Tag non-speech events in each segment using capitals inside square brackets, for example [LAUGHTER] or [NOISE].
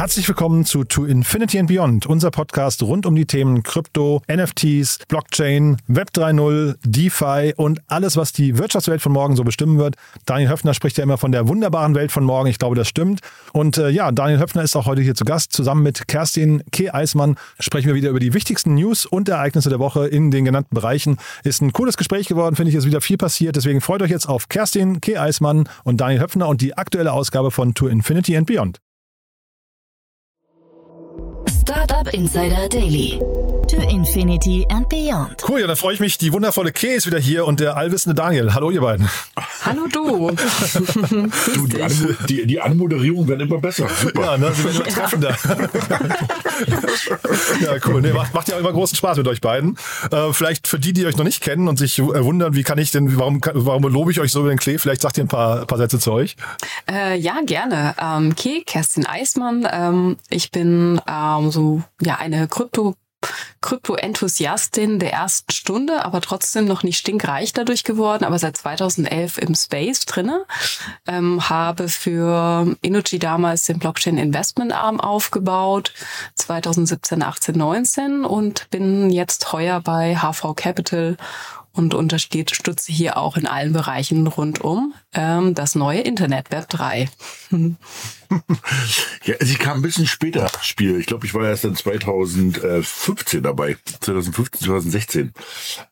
Herzlich willkommen zu To Infinity and Beyond, unser Podcast rund um die Themen Krypto, NFTs, Blockchain, Web 3.0, DeFi und alles, was die Wirtschaftswelt von morgen so bestimmen wird. Daniel Höfner spricht ja immer von der wunderbaren Welt von morgen. Ich glaube, das stimmt. Und äh, ja, Daniel Höfner ist auch heute hier zu Gast. Zusammen mit Kerstin K. Eismann sprechen wir wieder über die wichtigsten News und Ereignisse der Woche in den genannten Bereichen. Ist ein cooles Gespräch geworden, finde ich, ist wieder viel passiert. Deswegen freut euch jetzt auf Kerstin K. Eismann und Daniel Höfner und die aktuelle Ausgabe von To Infinity and Beyond. Startup Insider Daily. To Infinity and Beyond. Cool, ja, dann freue ich mich. Die wundervolle Kay ist wieder hier und der allwissende Daniel. Hallo, ihr beiden. Hallo du. [LAUGHS] du die, Anmo die, die, Anmoderierung wird immer besser. Super. Ja, ne, sie werden immer treffender. [LAUGHS] ja, cool. Nee, macht, macht ja immer großen Spaß mit euch beiden. Äh, vielleicht für die, die euch noch nicht kennen und sich äh, wundern, wie kann ich denn, warum, warum lobe ich euch so über den Klee? Vielleicht sagt ihr ein paar, paar Sätze zu euch. Äh, ja, gerne. Ähm, Kay, Kerstin Eismann. Ähm, ich bin ähm, so ja eine Krypto Krypto-Enthusiastin der ersten Stunde, aber trotzdem noch nicht stinkreich dadurch geworden, aber seit 2011 im Space drinne. Ähm, habe für Energy damals den Blockchain Investment Arm aufgebaut, 2017, 18, 19 und bin jetzt heuer bei HV Capital und unterstütze hier auch in allen Bereichen rund um ähm, das neue Internet Web 3. [LAUGHS] ja, ich kam ein bisschen später ins Spiel. Ich glaube, ich war erst dann 2015 dabei. 2015, 2016.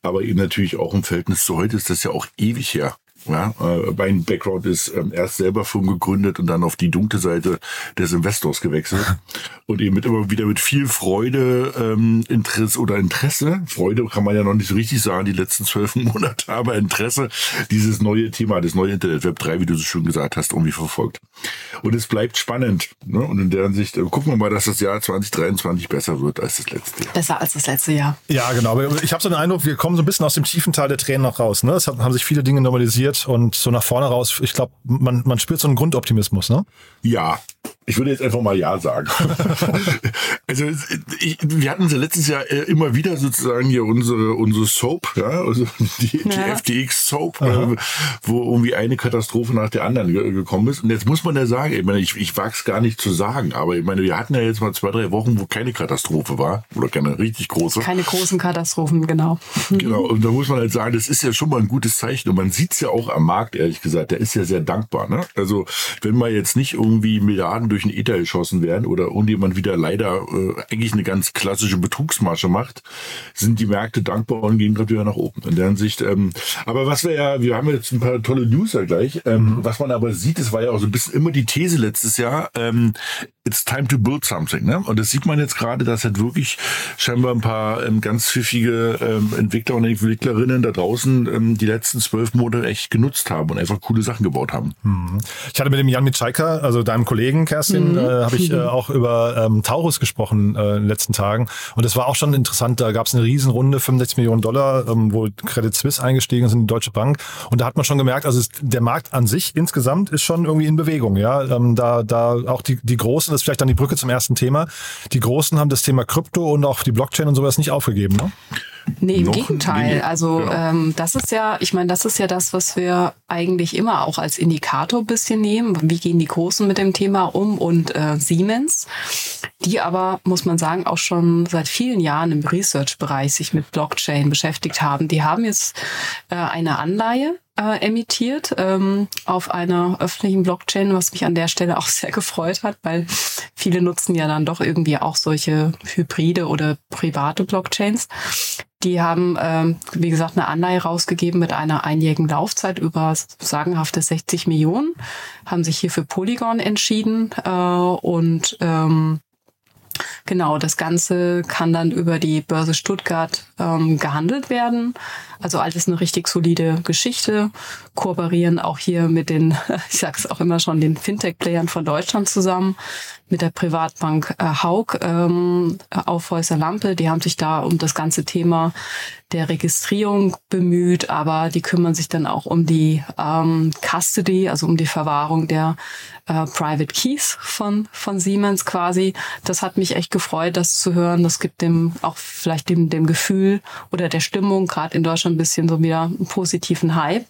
Aber eben natürlich auch im Verhältnis zu heute ist das ja auch ewig her. Ja, äh, mein Background ist ähm, erst selber Firmen gegründet und dann auf die dunkle Seite des Investors gewechselt [LAUGHS] und eben mit immer wieder mit viel Freude, ähm, Interesse oder Interesse, Freude kann man ja noch nicht so richtig sagen, die letzten zwölf [LAUGHS] Monate, aber Interesse, dieses neue Thema, das neue Internet Web 3, wie du so schön gesagt hast, irgendwie verfolgt. Und es bleibt spannend. Ne? Und in der Hinsicht äh, gucken wir mal, dass das Jahr 2023 besser wird als das letzte Jahr. Besser als das letzte Jahr. Ja, genau. Aber ich habe so den Eindruck, wir kommen so ein bisschen aus dem tiefen Teil der Tränen noch raus. Ne? Es haben sich viele Dinge normalisiert und so nach vorne raus, ich glaube, man, man spürt so einen Grundoptimismus, ne? Ja, ich würde jetzt einfach mal Ja sagen. [LAUGHS] also ich, wir hatten sie letztes Jahr äh, immer wieder sozusagen hier unsere unsere Soap, ja, also die, ja. die FTX Soap, äh, wo irgendwie eine Katastrophe nach der anderen gekommen ist. Und jetzt muss man ja sagen, ich meine, ich, ich wage es gar nicht zu sagen, aber ich meine, wir hatten ja jetzt mal zwei, drei Wochen, wo keine Katastrophe war oder keine richtig große. Keine großen Katastrophen, genau. Genau, und da muss man halt sagen, das ist ja schon mal ein gutes Zeichen. Und man sieht es ja auch am Markt, ehrlich gesagt, der ist ja sehr dankbar. Ne? Also wenn man jetzt nicht irgendwie Milliarden durch durch den Ether geschossen werden oder irgendjemand wieder leider äh, eigentlich eine ganz klassische Betrugsmasche macht, sind die Märkte dankbar und gehen gerade wieder nach oben. In der Hinsicht, ähm, aber was wir ja, wir haben jetzt ein paar tolle News ja gleich. Ähm, mhm. Was man aber sieht, es war ja auch so ein bisschen immer die These letztes Jahr, ähm, it's time to build something. Ne? Und das sieht man jetzt gerade, dass halt wirklich scheinbar ein paar ähm, ganz pfiffige ähm, Entwickler und Entwicklerinnen da draußen ähm, die letzten zwölf Monate echt genutzt haben und einfach coole Sachen gebaut haben. Mhm. Ich hatte mit dem Jan Mitschaiker, also deinem Kollegen Kerstin, Kerstin, mhm. äh, habe ich äh, auch über ähm, Taurus gesprochen äh, in den letzten Tagen. Und es war auch schon interessant. Da gab es eine Riesenrunde, 65 Millionen Dollar, ähm, wo Credit Suisse eingestiegen ist in die Deutsche Bank. Und da hat man schon gemerkt, also es, der Markt an sich insgesamt ist schon irgendwie in Bewegung. Ja, ähm, da, da auch die, die Großen, das ist vielleicht dann die Brücke zum ersten Thema. Die Großen haben das Thema Krypto und auch die Blockchain und sowas nicht aufgegeben. Ne? Nee, im Gegenteil. Nee, also ja. ähm, das ist ja, ich meine, das ist ja das, was wir eigentlich immer auch als Indikator bisschen nehmen. Wie gehen die Großen mit dem Thema um und äh, Siemens, die aber, muss man sagen, auch schon seit vielen Jahren im Research-Bereich sich mit Blockchain beschäftigt haben. Die haben jetzt äh, eine Anleihe äh, emittiert ähm, auf einer öffentlichen Blockchain, was mich an der Stelle auch [LAUGHS] sehr gefreut hat, weil viele nutzen ja dann doch irgendwie auch solche Hybride oder private Blockchains. Die haben, ähm, wie gesagt, eine Anleihe rausgegeben mit einer einjährigen Laufzeit über sagenhafte 60 Millionen, haben sich hier für Polygon entschieden äh, und ähm, Genau, das Ganze kann dann über die Börse Stuttgart ähm, gehandelt werden. Also alles eine richtig solide Geschichte. Kooperieren auch hier mit den, [LAUGHS] ich sag's auch immer schon, den Fintech-Playern von Deutschland zusammen, mit der Privatbank äh, Haug ähm, auf Häuser Lampe. Die haben sich da um das ganze Thema der Registrierung bemüht, aber die kümmern sich dann auch um die ähm, Custody, also um die Verwahrung der äh, Private Keys von, von Siemens quasi. Das hat mich echt gefreut, das zu hören. Das gibt dem auch vielleicht dem, dem Gefühl oder der Stimmung gerade in Deutschland ein bisschen so wieder einen positiven Hype.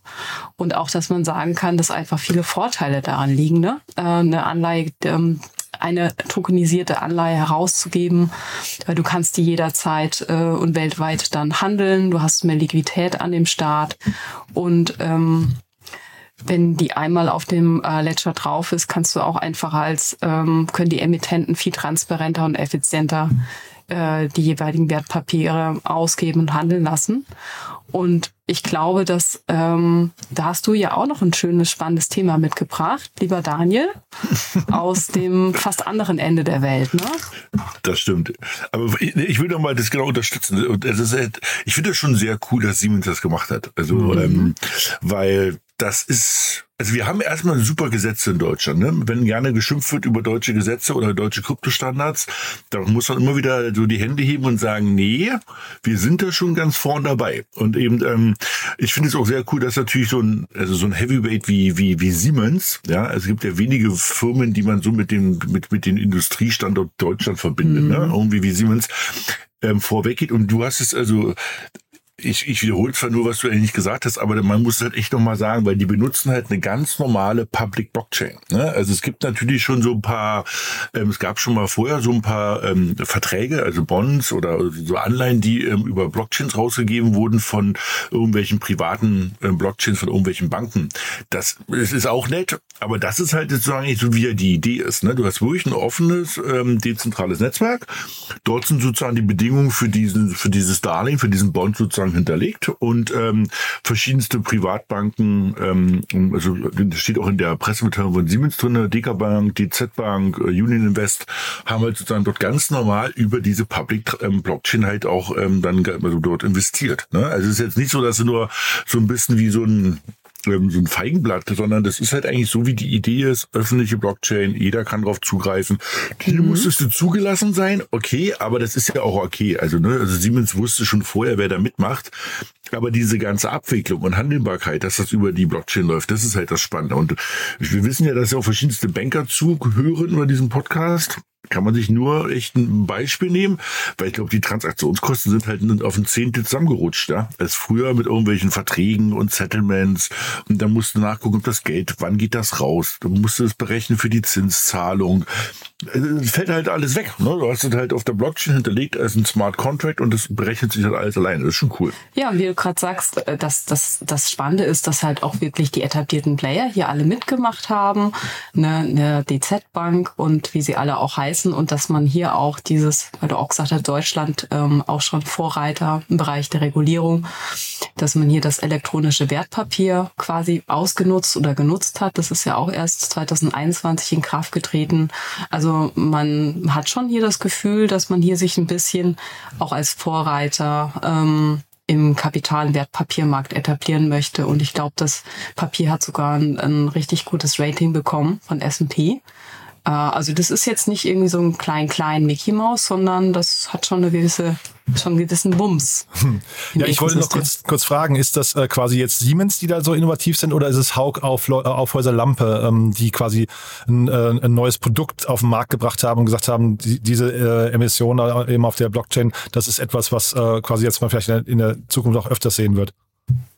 Und auch, dass man sagen kann, dass einfach viele Vorteile daran liegen. Ne? Äh, eine Anleihe, ähm, eine tokenisierte Anleihe herauszugeben, weil du kannst die jederzeit äh, und weltweit dann handeln. Du hast mehr Liquidität an dem Start und ähm, wenn die einmal auf dem äh, Ledger drauf ist, kannst du auch einfacher als ähm, können die Emittenten viel transparenter und effizienter äh, die jeweiligen Wertpapiere ausgeben und handeln lassen. Und ich glaube, dass ähm, da hast du ja auch noch ein schönes, spannendes Thema mitgebracht, lieber Daniel, [LAUGHS] aus dem fast anderen Ende der Welt. Ne? Das stimmt. Aber ich, ich will doch mal das genau unterstützen. Und es ist halt, ich finde das schon sehr cool, dass Siemens das gemacht hat. Also, mhm. ähm, weil das ist, also wir haben erstmal super Gesetze in Deutschland. Ne? Wenn gerne geschimpft wird über deutsche Gesetze oder deutsche Kryptostandards, dann muss man immer wieder so die Hände heben und sagen, nee, wir sind da schon ganz vorn dabei. Und eben, ähm, ich finde es auch sehr cool, dass natürlich so ein, also so ein Heavyweight wie, wie, wie Siemens, ja, es gibt ja wenige Firmen, die man so mit dem, mit, mit den Industriestandort Deutschland verbindet, mhm. ne? Irgendwie wie Siemens ähm, vorweggeht. Und du hast es also ich, ich wiederhole zwar nur, was du eigentlich gesagt hast, aber man muss halt echt nochmal sagen, weil die benutzen halt eine ganz normale Public Blockchain. Ne? Also es gibt natürlich schon so ein paar, ähm, es gab schon mal vorher so ein paar ähm, Verträge, also Bonds oder so Anleihen, die ähm, über Blockchains rausgegeben wurden von irgendwelchen privaten ähm, Blockchains, von irgendwelchen Banken. Das, das ist auch nett, aber das ist halt sozusagen so, wie ja die Idee ist. Ne? Du hast wirklich ein offenes, ähm, dezentrales Netzwerk. Dort sind sozusagen die Bedingungen für diesen, für dieses Darlehen, für diesen Bond sozusagen sozusagen hinterlegt und ähm, verschiedenste Privatbanken, ähm, also das steht auch in der Pressemitteilung von Siemens drin, DK Bank, DZ Bank, äh, Union Invest, haben halt sozusagen dort ganz normal über diese Public ähm, Blockchain halt auch ähm, dann also dort investiert. Ne? Also es ist jetzt nicht so, dass sie nur so ein bisschen wie so ein ähm, so ein Feigenblatt, sondern das ist halt eigentlich so, wie die Idee ist, öffentliche Blockchain, jeder kann drauf zugreifen. Hier mhm. musstest du zugelassen sein, okay, aber das ist ja auch okay. Also, ne, also Siemens wusste schon vorher, wer da mitmacht. Aber diese ganze Abwicklung und Handelbarkeit, dass das über die Blockchain läuft, das ist halt das Spannende. Und wir wissen ja, dass ja auch verschiedenste Banker zuhören über diesen Podcast kann man sich nur echt ein Beispiel nehmen, weil ich glaube, die Transaktionskosten sind halt auf ein Zehntel zusammengerutscht, ja, als früher mit irgendwelchen Verträgen und Settlements. Und dann musst du nachgucken, ob das Geld, wann geht das raus, du musst es berechnen für die Zinszahlung, fällt halt alles weg, ne? du hast es halt auf der Blockchain hinterlegt als ein Smart Contract und das berechnet sich halt alles alleine, das ist schon cool. Ja, und wie du gerade sagst, äh, dass das, das Spannende ist, dass halt auch wirklich die etablierten Player hier alle mitgemacht haben, eine, eine DZ-Bank und wie sie alle auch heißen, heißen und dass man hier auch dieses, weil du auch gesagt hast, Deutschland ähm, auch schon Vorreiter im Bereich der Regulierung, dass man hier das elektronische Wertpapier quasi ausgenutzt oder genutzt hat. Das ist ja auch erst 2021 in Kraft getreten. Also man hat schon hier das Gefühl, dass man hier sich ein bisschen auch als Vorreiter ähm, im Kapital- und Wertpapiermarkt etablieren möchte. Und ich glaube, das Papier hat sogar ein, ein richtig gutes Rating bekommen von S&P. Äh, also das ist jetzt nicht irgendwie so ein klein, klein Mickey Mouse, sondern das hat schon eine gewisse, schon einen gewissen Bums. [LAUGHS] Ja, ich wollte noch kurz, kurz fragen, ist das äh, quasi jetzt Siemens, die da so innovativ sind, oder ist es Haug auf, auf Häuser Lampe, ähm, die quasi ein, äh, ein neues Produkt auf den Markt gebracht haben und gesagt haben, die, diese äh, Emission äh, eben auf der Blockchain, das ist etwas, was äh, quasi jetzt mal vielleicht in der, in der Zukunft auch öfters sehen wird?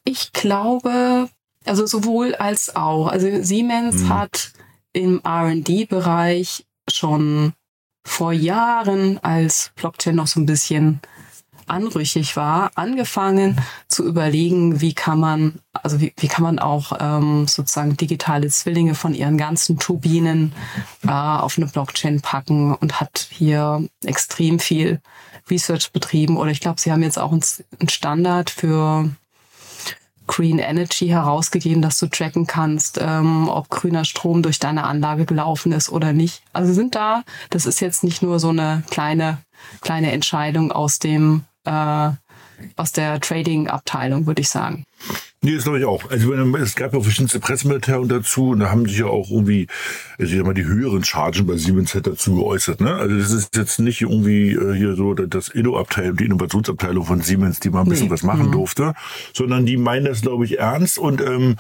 Ich glaube, also sowohl als auch. Also Siemens mhm. hat im RD-Bereich schon vor Jahren, als Blockchain noch so ein bisschen anrüchig war, angefangen zu überlegen, wie kann man, also wie, wie kann man auch ähm, sozusagen digitale Zwillinge von ihren ganzen Turbinen äh, auf eine Blockchain packen und hat hier extrem viel Research betrieben. Oder ich glaube, sie haben jetzt auch einen Standard für Green Energy herausgegeben, dass du tracken kannst, ähm, ob grüner Strom durch deine Anlage gelaufen ist oder nicht. Also sind da, das ist jetzt nicht nur so eine kleine, kleine Entscheidung aus dem, äh, aus der Trading-Abteilung, würde ich sagen. Nee, das glaube ich auch. Also es gab ja verschiedenste Pressemitteilungen dazu und da haben sich ja auch irgendwie, also ich sag mal, die höheren Chargen bei Siemens hat dazu geäußert. Ne? Also das ist jetzt nicht irgendwie äh, hier so das Inno-Abteilung, die Innovationsabteilung von Siemens, die mal ein bisschen nee. was machen mhm. durfte, sondern die meinen das, glaube ich, ernst. Und ähm,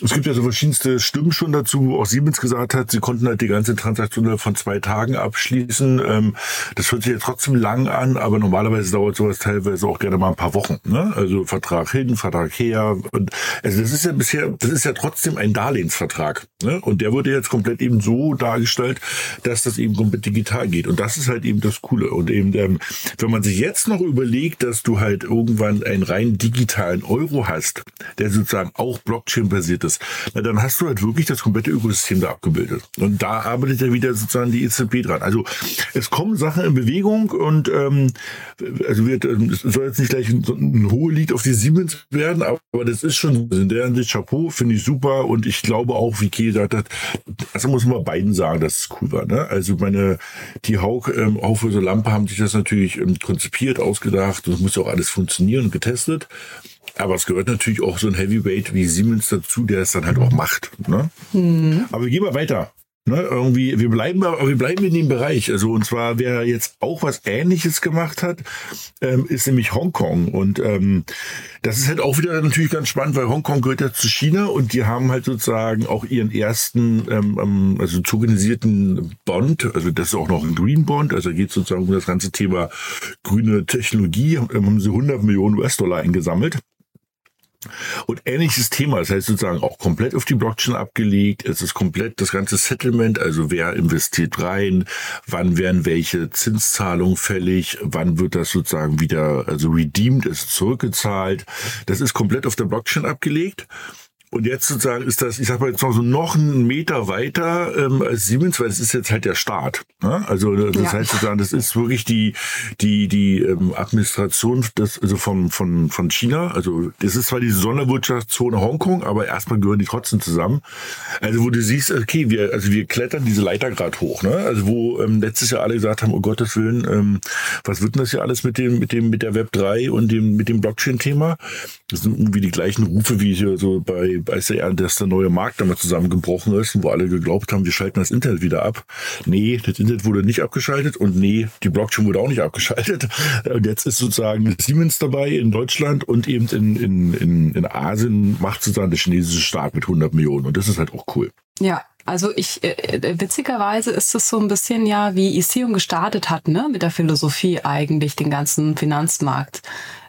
es gibt ja so verschiedenste Stimmen schon dazu, wo auch Siemens gesagt hat, sie konnten halt die ganze Transaktion von zwei Tagen abschließen. Ähm, das hört sich ja trotzdem lang an, aber normalerweise dauert sowas teilweise auch gerne mal ein paar Wochen. Ne? Also Vertrag hin, Vertrag her. Und also das ist ja bisher, das ist ja trotzdem ein Darlehensvertrag. Ne? Und der wurde jetzt komplett eben so dargestellt, dass das eben komplett digital geht. Und das ist halt eben das Coole. Und eben, ähm, wenn man sich jetzt noch überlegt, dass du halt irgendwann einen rein digitalen Euro hast, der sozusagen auch Blockchain-basiert ist, na, dann hast du halt wirklich das komplette Ökosystem da abgebildet. Und da arbeitet ja wieder sozusagen die EZB dran. Also es kommen Sachen in Bewegung und ähm, also wird, es soll jetzt nicht gleich ein, ein hohe Lied auf die Siemens werden, aber das ist schon in der Hinsicht Chapeau, finde ich super und ich glaube auch, wie Key gesagt hat, also muss man beiden sagen, dass es cool war. Ne? Also meine, die Haug ähm, Aufhäuser Lampe haben sich das natürlich ähm, konzipiert, ausgedacht es muss ja auch alles funktionieren und getestet. Aber es gehört natürlich auch so ein Heavyweight wie Siemens dazu, der es dann halt auch macht. Ne? Mhm. Aber wir gehen mal weiter. Ne, irgendwie, wir bleiben, wir bleiben in dem Bereich. Also, und zwar, wer jetzt auch was Ähnliches gemacht hat, ähm, ist nämlich Hongkong. Und ähm, das ist halt auch wieder natürlich ganz spannend, weil Hongkong gehört ja zu China und die haben halt sozusagen auch ihren ersten, ähm, ähm also tokenisierten Bond, also das ist auch noch ein Green Bond, also geht sozusagen um das ganze Thema grüne Technologie, haben sie 100 Millionen US-Dollar eingesammelt. Und ähnliches Thema, das heißt sozusagen auch komplett auf die Blockchain abgelegt. Es ist komplett das ganze Settlement, also wer investiert rein, wann werden welche Zinszahlungen fällig, wann wird das sozusagen wieder, also redeemed, ist zurückgezahlt. Das ist komplett auf der Blockchain abgelegt. Und jetzt sozusagen ist das, ich sag mal jetzt noch so noch einen Meter weiter ähm, als Siemens, weil es ist jetzt halt der Start. Ne? Also das ja. heißt sozusagen, das ist wirklich die die die ähm, Administration des, also von von von China. Also das ist zwar die Sonderwirtschaftszone Hongkong, aber erstmal gehören die trotzdem zusammen. Also wo du siehst, okay, wir also wir klettern diese Leiter gerade hoch. Ne? Also wo ähm, letztes Jahr alle gesagt haben, oh Gottes Willen, ähm, was wird denn das hier alles mit dem mit dem mit der Web 3 und dem mit dem Blockchain-Thema? Das sind irgendwie die gleichen Rufe wie hier so bei als er, dass der neue Markt damit zusammengebrochen ist, wo alle geglaubt haben, wir schalten das Internet wieder ab. Nee, das Internet wurde nicht abgeschaltet und nee, die Blockchain wurde auch nicht [LAUGHS] abgeschaltet. Und jetzt ist sozusagen Siemens dabei in Deutschland und eben in, in, in, in Asien macht sozusagen der chinesische Staat mit 100 Millionen und das ist halt auch cool. Ja, also ich, äh, äh, witzigerweise ist es so ein bisschen ja, wie Ethereum gestartet hat, ne, mit der Philosophie eigentlich, den ganzen Finanzmarkt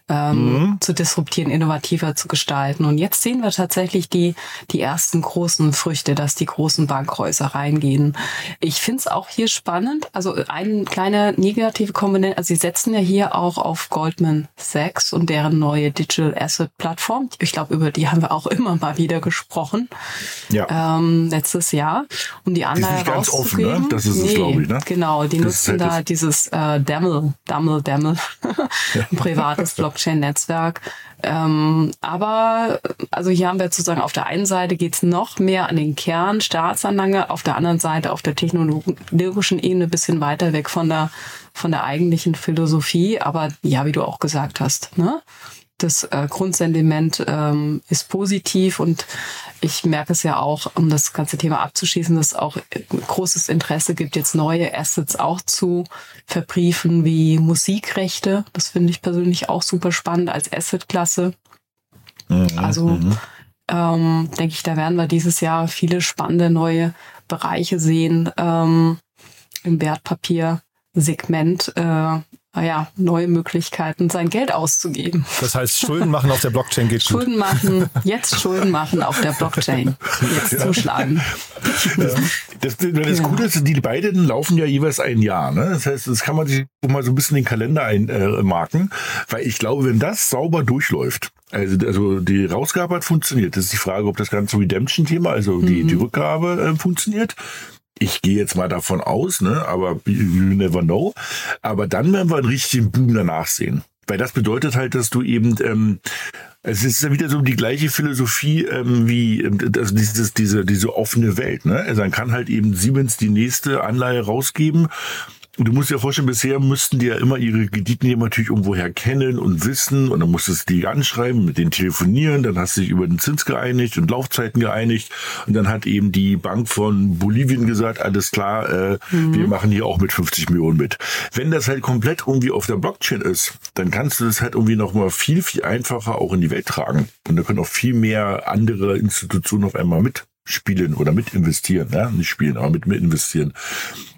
ähm, mhm. zu disruptieren, innovativer zu gestalten. Und jetzt sehen wir tatsächlich die, die ersten großen Früchte, dass die großen Bankhäuser reingehen. Ich finde es auch hier spannend. Also eine kleine negative Komponente, also sie setzen ja hier auch auf Goldman Sachs und deren neue Digital Asset Plattform. Ich glaube, über die haben wir auch immer mal wieder gesprochen. Ja. Ähm, letztes Jahr. Um die Anleihe die ganz offen, ne? Das ist nee, es, glaube ich, ne? Genau, die das nutzen halt da dieses äh, Dammel, Dammel, Dammel, [LAUGHS] privates Block Blockchain-Netzwerk. Ähm, aber also hier haben wir sozusagen auf der einen Seite geht es noch mehr an den Kern Staatsanlage, auf der anderen Seite auf der technologischen Ebene bisschen weiter weg von der von der eigentlichen Philosophie. Aber ja, wie du auch gesagt hast, ne? Das äh, Grundsentiment ähm, ist positiv und ich merke es ja auch, um das ganze Thema abzuschließen, dass es auch großes Interesse gibt, jetzt neue Assets auch zu verbriefen, wie Musikrechte. Das finde ich persönlich auch super spannend als Assetklasse. Mhm, also mhm. ähm, denke ich, da werden wir dieses Jahr viele spannende neue Bereiche sehen ähm, im Wertpapiersegment. Äh, naja, neue Möglichkeiten, sein Geld auszugeben. Das heißt, Schulden machen auf der Blockchain geht [LAUGHS] Schulden gut. machen, jetzt Schulden machen auf der Blockchain. Jetzt ja. zuschlagen. Das, das, das Gute ist, die beiden laufen ja jeweils ein Jahr. Ne? Das heißt, das kann man sich mal so ein bisschen in den Kalender einmarken, äh, weil ich glaube, wenn das sauber durchläuft, also, also die Rausgabe hat funktioniert. Das ist die Frage, ob das ganze Redemption-Thema, also die, mhm. die Rückgabe äh, funktioniert ich gehe jetzt mal davon aus, ne, aber you never know. Aber dann werden wir einen richtigen Boom danach sehen. Weil das bedeutet halt, dass du eben, ähm, es ist ja wieder so die gleiche Philosophie ähm, wie ähm, dieses, diese, diese offene Welt. Ne? Also dann kann halt eben Siemens die nächste Anleihe rausgeben Du musst dir vorstellen, bisher müssten die ja immer ihre Kreditnehmer natürlich irgendwoher kennen und wissen. Und dann musstest du die anschreiben, mit denen telefonieren, dann hast du dich über den Zins geeinigt und Laufzeiten geeinigt. Und dann hat eben die Bank von Bolivien gesagt, alles klar, äh, mhm. wir machen hier auch mit 50 Millionen mit. Wenn das halt komplett irgendwie auf der Blockchain ist, dann kannst du das halt irgendwie nochmal viel, viel einfacher auch in die Welt tragen. Und da können auch viel mehr andere Institutionen auf einmal mit spielen oder mit investieren, ja, nicht spielen, aber mit, mit investieren.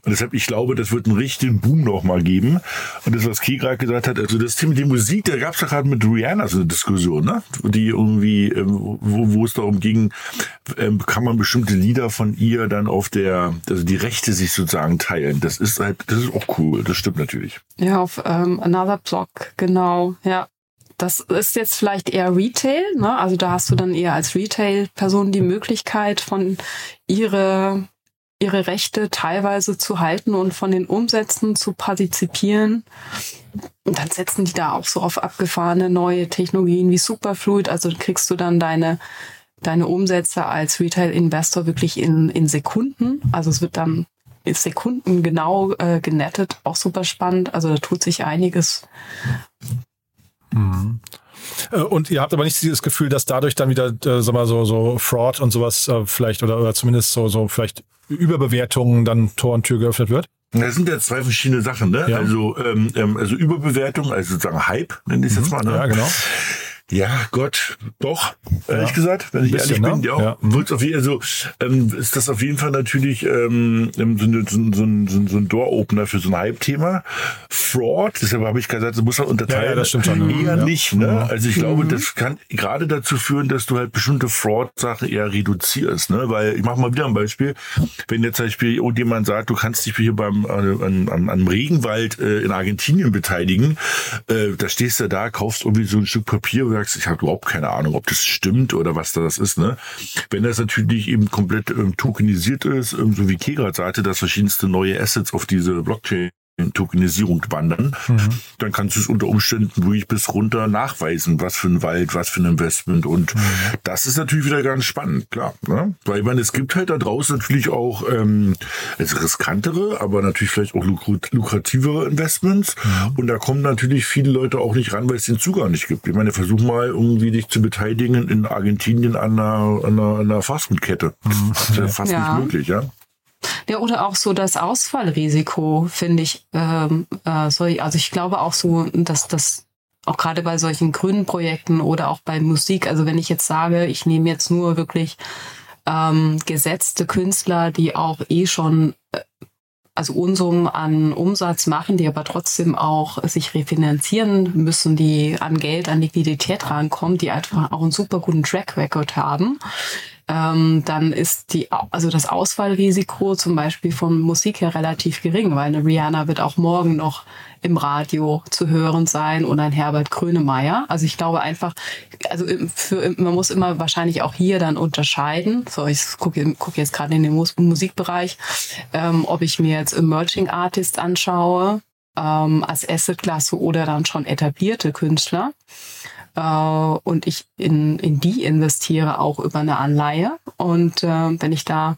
Und deshalb, ich glaube, das wird einen richtigen Boom nochmal geben. Und das, was Key gerade gesagt hat, also das Thema die Musik, da gab es doch gerade mit Rihanna so eine Diskussion, ne? Die irgendwie, ähm, wo, wo es darum ging, ähm, kann man bestimmte Lieder von ihr dann auf der, also die Rechte sich sozusagen teilen. Das ist halt, das ist auch cool, das stimmt natürlich. Ja, auf ähm, Another Block, genau, ja. Das ist jetzt vielleicht eher Retail, ne? Also da hast du dann eher als Retail-Person die Möglichkeit, von ihre, ihre Rechte teilweise zu halten und von den Umsätzen zu partizipieren. Und dann setzen die da auch so auf abgefahrene neue Technologien wie Superfluid. Also kriegst du dann deine, deine Umsätze als Retail-Investor wirklich in, in Sekunden. Also es wird dann Sekunden genau äh, genettet, auch super spannend. Also da tut sich einiges. Mhm. Und ihr habt aber nicht dieses Gefühl, dass dadurch dann wieder, äh, sag mal, so, so Fraud und sowas äh, vielleicht oder, oder zumindest so, so vielleicht Überbewertungen dann Tor und Tür geöffnet wird? Das sind ja zwei verschiedene Sachen, ne? Ja. Also, ähm, ähm also Überbewertung, also sozusagen Hype, nenne ich es jetzt mhm. mal, ne? Ja, genau. Ja, Gott, doch, ehrlich ja. gesagt, wenn ich bisschen, ehrlich bin, ne? ja, ja. Wird's auf jeden, also ähm, ist das auf jeden Fall natürlich ähm, so, eine, so, so, so, so ein Door-Opener für so ein Hype-Thema. Fraud, deshalb habe ich gesagt, das muss man unterteilen. Ja, ja, das stimmt schon. Eher ja. nicht, ne? Also ich glaube, mhm. das kann gerade dazu führen, dass du halt bestimmte Fraud-Sachen eher reduzierst, ne? Weil ich mache mal wieder ein Beispiel. Wenn jetzt zum Beispiel irgendjemand sagt, du kannst dich hier beim äh, an, an, am Regenwald äh, in Argentinien beteiligen, äh, da stehst du da, kaufst irgendwie so ein Stück Papier sagst, ich habe überhaupt keine Ahnung, ob das stimmt oder was da das ist. Ne? Wenn das natürlich eben komplett ähm, tokenisiert ist, ähm, so wie Kegrat sagte, dass verschiedenste neue Assets auf diese Blockchain Tokenisierung wandern, mhm. dann kannst du es unter Umständen ruhig bis runter nachweisen, was für ein Wald, was für ein Investment und mhm. das ist natürlich wieder ganz spannend, klar. Ne? Weil ich meine, es gibt halt da draußen natürlich auch ähm, also riskantere, aber natürlich vielleicht auch lukrativere Investments mhm. und da kommen natürlich viele Leute auch nicht ran, weil es den Zugang nicht gibt. Ich meine, versuch mal irgendwie dich zu beteiligen in Argentinien an einer, an einer, an einer Fastfood-Kette. Mhm. Das ist ja fast ja. nicht möglich, ja. Ja, oder auch so das Ausfallrisiko, finde ich. Ähm, äh, sorry, also ich glaube auch so, dass das auch gerade bei solchen grünen Projekten oder auch bei Musik, also wenn ich jetzt sage, ich nehme jetzt nur wirklich ähm, gesetzte Künstler, die auch eh schon äh, also Unsummen an Umsatz machen, die aber trotzdem auch sich refinanzieren müssen, die an Geld, an Liquidität rankommen, die einfach auch einen super guten Track Record haben, ähm, dann ist die, also das Ausfallrisiko zum Beispiel von Musik her relativ gering, weil eine Rihanna wird auch morgen noch im Radio zu hören sein und ein Herbert Grönemeyer. Also ich glaube einfach, also für, man muss immer wahrscheinlich auch hier dann unterscheiden. So, ich gucke guck jetzt gerade in den Musikbereich, ähm, ob ich mir jetzt Emerging Artist anschaue ähm, als Assetklasse oder dann schon etablierte Künstler äh, und ich in, in die investiere auch über eine Anleihe. Und äh, wenn ich da,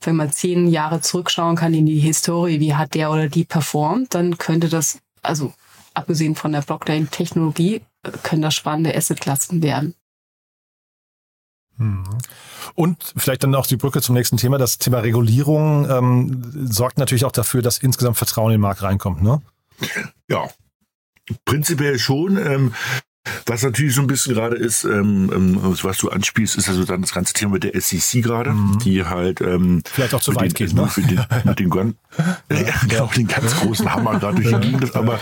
wenn man zehn Jahre zurückschauen kann in die Historie, wie hat der oder die performt, dann könnte das, also abgesehen von der Blockchain-Technologie, können das spannende Assetklassen werden. Mhm. Und vielleicht dann auch die Brücke zum nächsten Thema. Das Thema Regulierung ähm, sorgt natürlich auch dafür, dass insgesamt Vertrauen in den Markt reinkommt, ne? Ja, prinzipiell schon. Ähm, was natürlich so ein bisschen gerade ist, ähm, ähm, was du anspielst, ist also dann das ganze Thema mit der SEC gerade, mhm. die halt ähm, vielleicht auch zu weit den, geht, ne? Mit den, mit den, [LAUGHS] ja, ja, genau, den ganz großen Hammer gerade durch die Gegend. Aber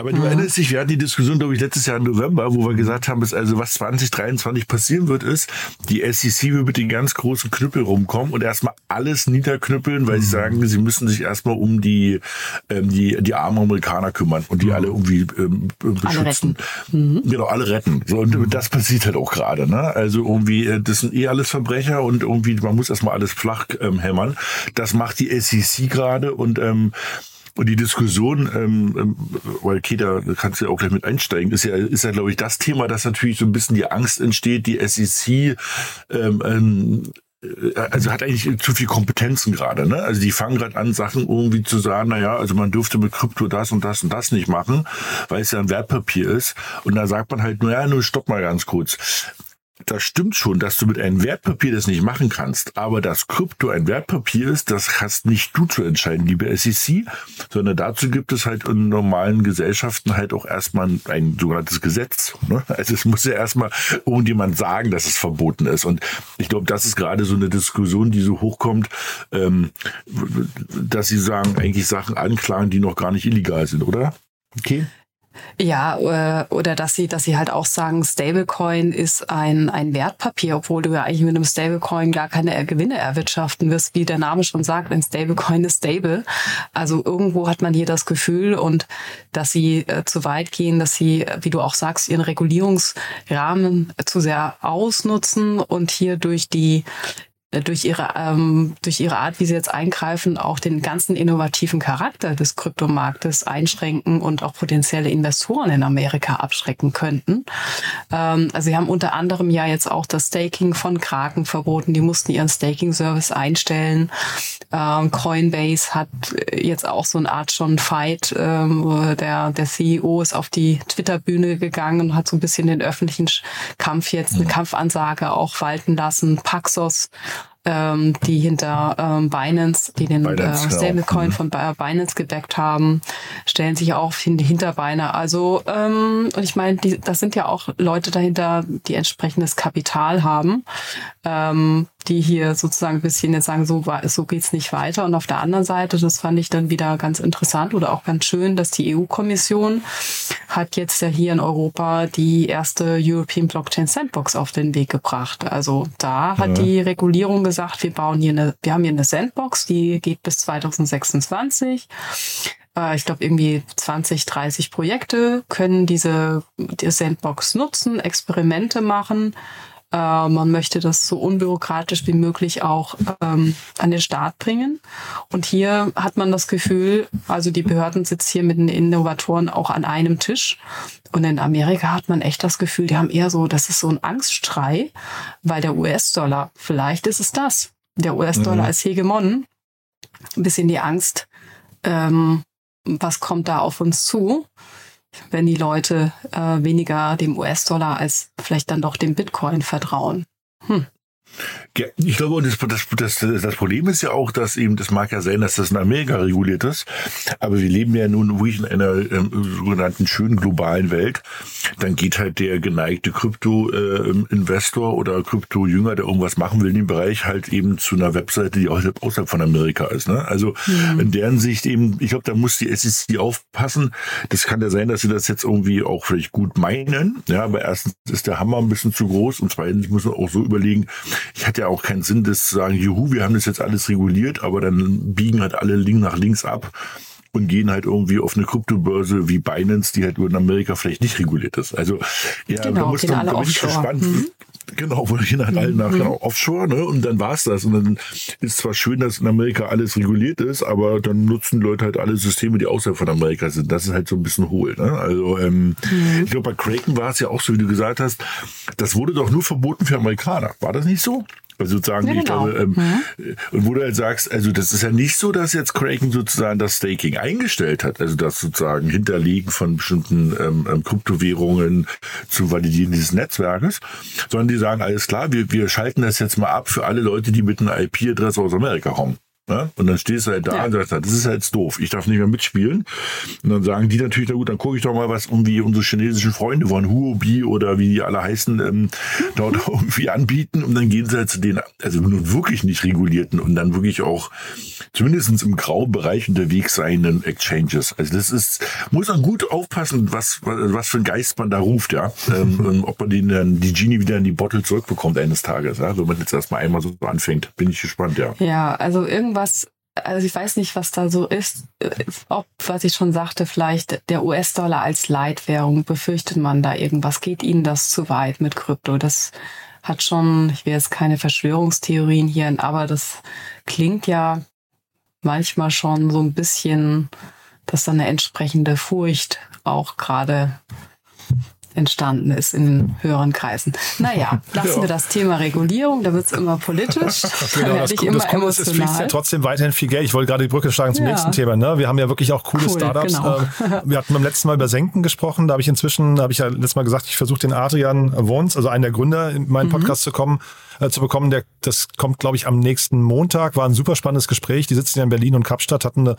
aber du mhm. erinnerst dich, wir hatten die Diskussion, glaube ich, letztes Jahr im November, wo wir gesagt haben, dass also was 2023 passieren wird, ist, die SEC wird mit den ganz großen Knüppel rumkommen und erstmal alles niederknüppeln, weil mhm. sie sagen, sie müssen sich erstmal um die, ähm, die, die armen Amerikaner kümmern und die mhm. alle irgendwie ähm, beschützen. Alle mhm. Genau, alle retten. So, und mhm. das passiert halt auch gerade. Ne? Also irgendwie, äh, das sind eh alles Verbrecher und irgendwie, man muss erstmal alles flach ähm, hämmern. Das macht die SEC gerade und ähm, Und die Diskussion, ähm, ähm weil Keda, da kannst du ja auch gleich mit einsteigen, ist ja, ist ja, glaube ich, das Thema, dass natürlich so ein bisschen die Angst entsteht, die SEC ähm, ähm, äh, also hat eigentlich zu viel Kompetenzen gerade. Ne? Also die fangen gerade an, Sachen irgendwie zu sagen, naja, also man dürfte mit Krypto das und das und das nicht machen, weil es ja ein Wertpapier ist. Und da sagt man halt, naja, nur stopp mal ganz kurz das stimmt schon, dass du mit einem Wertpapier das nicht machen kannst. Aber dass Krypto ein Wertpapier ist, das hast nicht du zu entscheiden, liebe SEC, sondern dazu gibt es halt in normalen Gesellschaften halt auch erstmal ein sogenanntes Gesetz. Ne? Also es muss ja erstmal irgendjemand sagen, dass es verboten ist. Und ich glaube, das ist gerade so eine Diskussion, die so hochkommt, ähm, dass sie sagen, eigentlich Sachen anklagen, die noch gar nicht illegal sind, oder? Okay. Ja, äh, oder dass sie, dass sie halt auch sagen, Stablecoin ist ein, ein Wertpapier, obwohl du ja eigentlich mit einem Stablecoin gar keine Gewinne erwirtschaften wirst, wie der Name schon sagt, ein Stablecoin ist stable. Also irgendwo hat man hier das Gefühl und dass sie äh, zu weit gehen, dass sie, wie du auch sagst, ihren Regulierungsrahmen zu sehr ausnutzen und hier durch die durch ihre, ähm, durch ihre Art, wie sie jetzt eingreifen, auch den ganzen innovativen Charakter des Kryptomarktes einschränken und auch potenzielle Investoren in Amerika abschrecken könnten. Ähm, also sie haben unter anderem ja jetzt auch das Staking von Kraken verboten. Die mussten ihren Staking-Service einstellen. Ähm, Coinbase hat jetzt auch so eine Art schon Fight. Ähm, der, der CEO ist auf die Twitter-Bühne gegangen und hat so ein bisschen den öffentlichen Kampf jetzt, eine mhm. Kampfansage auch walten lassen. Paxos ähm, die hinter ähm, Binance, die den Binance, äh, Stablecoin genau. von Binance gedeckt haben, stellen sich auch auf die Hinterbeine. Also ähm, und ich meine, das sind ja auch Leute dahinter, die entsprechendes Kapital haben. Ähm, die hier sozusagen ein bisschen jetzt sagen, so, so geht's nicht weiter. Und auf der anderen Seite, das fand ich dann wieder ganz interessant oder auch ganz schön, dass die EU-Kommission hat jetzt ja hier in Europa die erste European Blockchain Sandbox auf den Weg gebracht. Also da hat ja. die Regulierung gesagt, wir bauen hier eine, wir haben hier eine Sandbox, die geht bis 2026 äh, ich glaube, irgendwie 20, 30 Projekte können diese die Sandbox nutzen, Experimente machen äh, man möchte das so unbürokratisch wie möglich auch ähm, an den Start bringen. Und hier hat man das Gefühl, also die Behörden sitzen hier mit den Innovatoren auch an einem Tisch. Und in Amerika hat man echt das Gefühl, die haben eher so, das ist so ein Angststrei, weil der US-Dollar, vielleicht ist es das. Der US-Dollar mhm. ist Hegemon. Ein bisschen die Angst, ähm, was kommt da auf uns zu? Wenn die Leute äh, weniger dem US-Dollar als vielleicht dann doch dem Bitcoin vertrauen. Hm. Ja, ich glaube, das, das, das, das Problem ist ja auch, dass eben, das mag ja sein, dass das in Amerika reguliert ist, aber wir leben ja nun wirklich in einer ähm, sogenannten schönen globalen Welt. Dann geht halt der geneigte Krypto-Investor äh, oder Krypto-Jünger, der irgendwas machen will in dem Bereich, halt eben zu einer Webseite, die außerhalb, außerhalb von Amerika ist. Ne? Also mhm. in deren Sicht eben, ich glaube, da muss die SEC aufpassen. Das kann ja sein, dass sie das jetzt irgendwie auch vielleicht gut meinen. Ja, aber erstens ist der Hammer ein bisschen zu groß und zweitens muss man auch so überlegen, ich hatte ja auch keinen Sinn, das zu sagen, juhu, wir haben das jetzt alles reguliert, aber dann biegen halt alle Link nach links ab und gehen halt irgendwie auf eine Kryptobörse wie Binance, die halt nur in Amerika vielleicht nicht reguliert ist. Also ja, genau, da, muss dann, da bin ich gespannt. Mhm. Genau, wo gehen halt alle nach mhm. genau, Offshore, ne? Und dann war's das. Und dann ist zwar schön, dass in Amerika alles reguliert ist, aber dann nutzen Leute halt alle Systeme, die außerhalb von Amerika sind. Das ist halt so ein bisschen hohl. Ne? Also ähm, mhm. ich glaube, bei Kraken war es ja auch so, wie du gesagt hast, das wurde doch nur verboten für Amerikaner. War das nicht so? Also sozusagen, ja, genau. ich glaube, ähm, mhm. und wo du halt sagst, also das ist ja nicht so, dass jetzt Kraken sozusagen das Staking eingestellt hat, also das sozusagen Hinterlegen von bestimmten ähm, ähm, Kryptowährungen zu validieren dieses Netzwerkes, sondern die sagen, alles klar, wir, wir schalten das jetzt mal ab für alle Leute, die mit einer IP-Adresse aus Amerika kommen. Ne? Und dann stehst du halt da ja. und sagst, das ist halt doof, ich darf nicht mehr mitspielen. Und dann sagen die natürlich, na gut, dann gucke ich doch mal, was irgendwie unsere chinesischen Freunde von Huobi oder wie die alle heißen, ähm, dort [LAUGHS] irgendwie anbieten. Und dann gehen sie halt zu den, also nun wirklich nicht regulierten und dann wirklich auch zumindest im grauen Bereich unterwegs seinen Exchanges. Also das ist, muss man gut aufpassen, was, was für ein Geist man da ruft, ja. [LAUGHS] ähm, ob man den dann, die Genie wieder in die Bottle zurückbekommt eines Tages, ja. Wenn man jetzt erstmal einmal so anfängt. Bin ich gespannt, ja. Ja, also irgendwas was, also ich weiß nicht, was da so ist, ob, was ich schon sagte, vielleicht der US-Dollar als Leitwährung, befürchtet man da irgendwas? Geht Ihnen das zu weit mit Krypto? Das hat schon, ich will jetzt keine Verschwörungstheorien hier, aber das klingt ja manchmal schon so ein bisschen dass dann eine entsprechende Furcht auch gerade entstanden ist in den höheren Kreisen. Naja, [LAUGHS] lassen ja. wir das Thema Regulierung, da wird es immer politisch. [LAUGHS] genau, da werde ich immer das emotional. Es fließt ja trotzdem weiterhin viel Geld. Ich wollte gerade die Brücke schlagen zum ja. nächsten Thema. Ne? Wir haben ja wirklich auch coole cool, Startups. Genau. Ähm, wir hatten beim letzten Mal über Senken gesprochen. Da habe ich inzwischen, da habe ich ja letztes Mal gesagt, ich versuche den Adrian Wons, also einen der Gründer, in meinen mhm. Podcast zu kommen, äh, zu bekommen. Der, das kommt, glaube ich, am nächsten Montag. War ein super spannendes Gespräch. Die sitzen ja in Berlin und Kapstadt, hatten eine